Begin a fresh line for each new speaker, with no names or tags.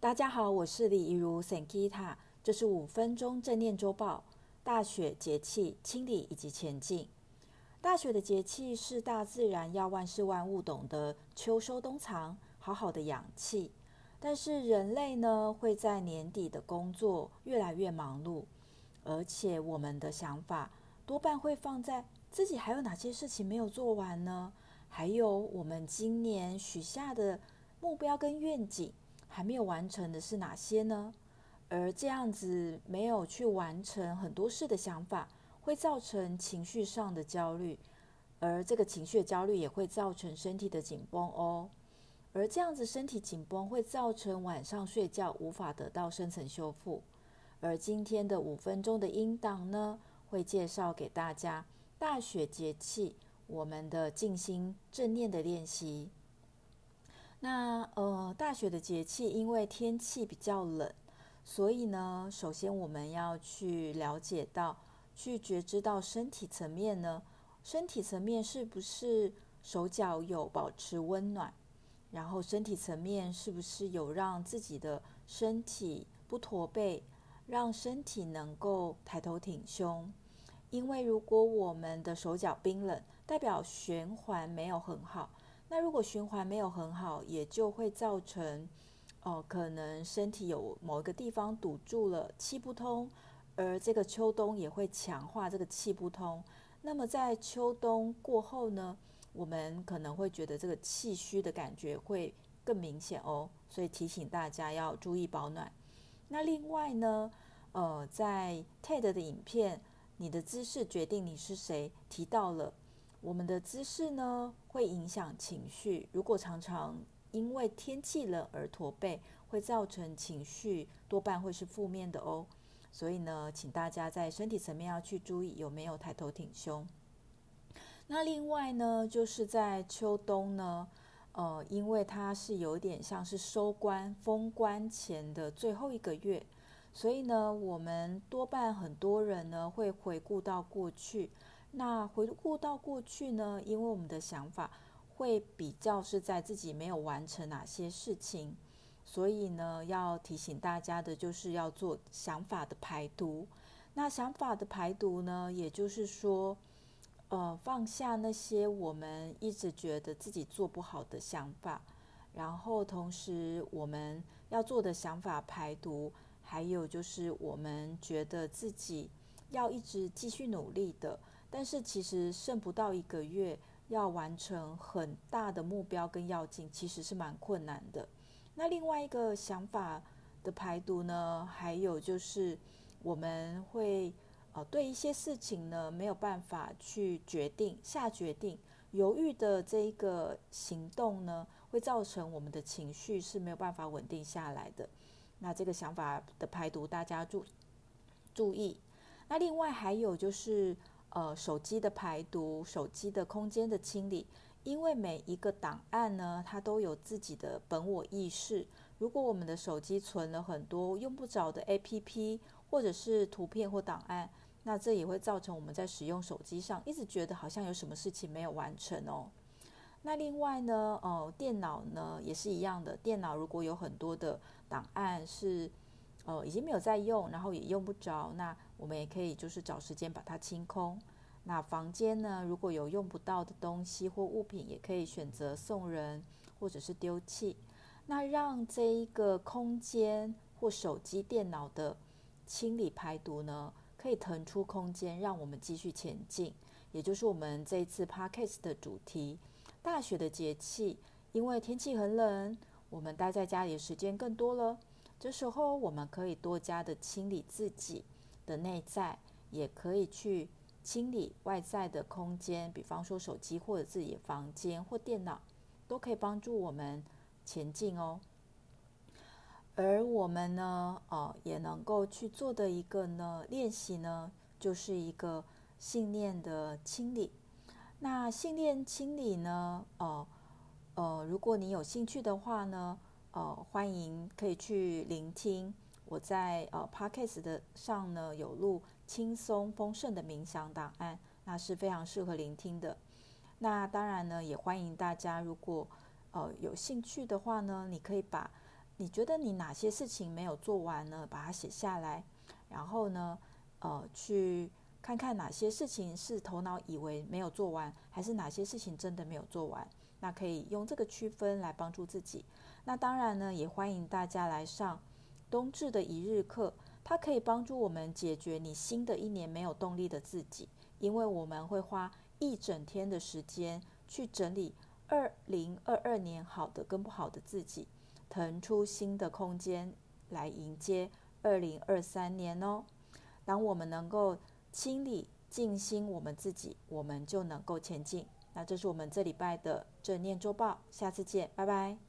大家好，我是李怡如 Sankita，这是五分钟正念周报。大雪节气清理以及前进。大雪的节气是大自然要万事万物懂得秋收冬藏，好好的养气。但是人类呢，会在年底的工作越来越忙碌，而且我们的想法多半会放在自己还有哪些事情没有做完呢？还有我们今年许下的目标跟愿景。还没有完成的是哪些呢？而这样子没有去完成很多事的想法，会造成情绪上的焦虑，而这个情绪焦虑也会造成身体的紧绷哦。而这样子身体紧绷会造成晚上睡觉无法得到深层修复。而今天的五分钟的音档呢，会介绍给大家大雪节气我们的静心正念的练习。那呃，大雪的节气，因为天气比较冷，所以呢，首先我们要去了解到，去觉知到身体层面呢，身体层面是不是手脚有保持温暖，然后身体层面是不是有让自己的身体不驼背，让身体能够抬头挺胸。因为如果我们的手脚冰冷，代表循环没有很好。那如果循环没有很好，也就会造成，哦、可能身体有某一个地方堵住了，气不通，而这个秋冬也会强化这个气不通。那么在秋冬过后呢，我们可能会觉得这个气虚的感觉会更明显哦，所以提醒大家要注意保暖。那另外呢，呃，在 TED 的影片，你的姿势决定你是谁，提到了。我们的姿势呢，会影响情绪。如果常常因为天气冷而驼背，会造成情绪多半会是负面的哦。所以呢，请大家在身体层面要去注意有没有抬头挺胸。那另外呢，就是在秋冬呢，呃，因为它是有点像是收官、封关前的最后一个月，所以呢，我们多半很多人呢会回顾到过去。那回顾到过去呢，因为我们的想法会比较是在自己没有完成哪些事情，所以呢，要提醒大家的就是要做想法的排毒。那想法的排毒呢，也就是说，呃，放下那些我们一直觉得自己做不好的想法，然后同时我们要做的想法排毒，还有就是我们觉得自己要一直继续努力的。但是其实剩不到一个月，要完成很大的目标跟要进，其实是蛮困难的。那另外一个想法的排毒呢，还有就是我们会呃对一些事情呢没有办法去决定下决定，犹豫的这一个行动呢，会造成我们的情绪是没有办法稳定下来的。那这个想法的排毒，大家注注意。那另外还有就是。呃，手机的排毒，手机的空间的清理，因为每一个档案呢，它都有自己的本我意识。如果我们的手机存了很多用不着的 APP，或者是图片或档案，那这也会造成我们在使用手机上一直觉得好像有什么事情没有完成哦。那另外呢，哦，电脑呢也是一样的，电脑如果有很多的档案是。呃，已经没有在用，然后也用不着，那我们也可以就是找时间把它清空。那房间呢，如果有用不到的东西或物品，也可以选择送人或者是丢弃。那让这一个空间或手机、电脑的清理排毒呢，可以腾出空间，让我们继续前进。也就是我们这一次 Podcast 的主题：大雪的节气，因为天气很冷，我们待在家里的时间更多了。这时候，我们可以多加的清理自己的内在，也可以去清理外在的空间，比方说手机或者自己的房间或电脑，都可以帮助我们前进哦。而我们呢，哦，也能够去做的一个呢练习呢，就是一个信念的清理。那信念清理呢，哦，呃，如果你有兴趣的话呢，呃，欢迎可以去聆听我在呃 Podcast 的上呢有录轻松丰盛的冥想档案，那是非常适合聆听的。那当然呢，也欢迎大家如果呃有兴趣的话呢，你可以把你觉得你哪些事情没有做完呢？把它写下来，然后呢，呃，去看看哪些事情是头脑以为没有做完，还是哪些事情真的没有做完。那可以用这个区分来帮助自己。那当然呢，也欢迎大家来上冬至的一日课，它可以帮助我们解决你新的一年没有动力的自己，因为我们会花一整天的时间去整理二零二二年好的跟不好的自己，腾出新的空间来迎接二零二三年哦。当我们能够清理静心我们自己，我们就能够前进。那这是我们这礼拜的正念周报，下次见，拜拜。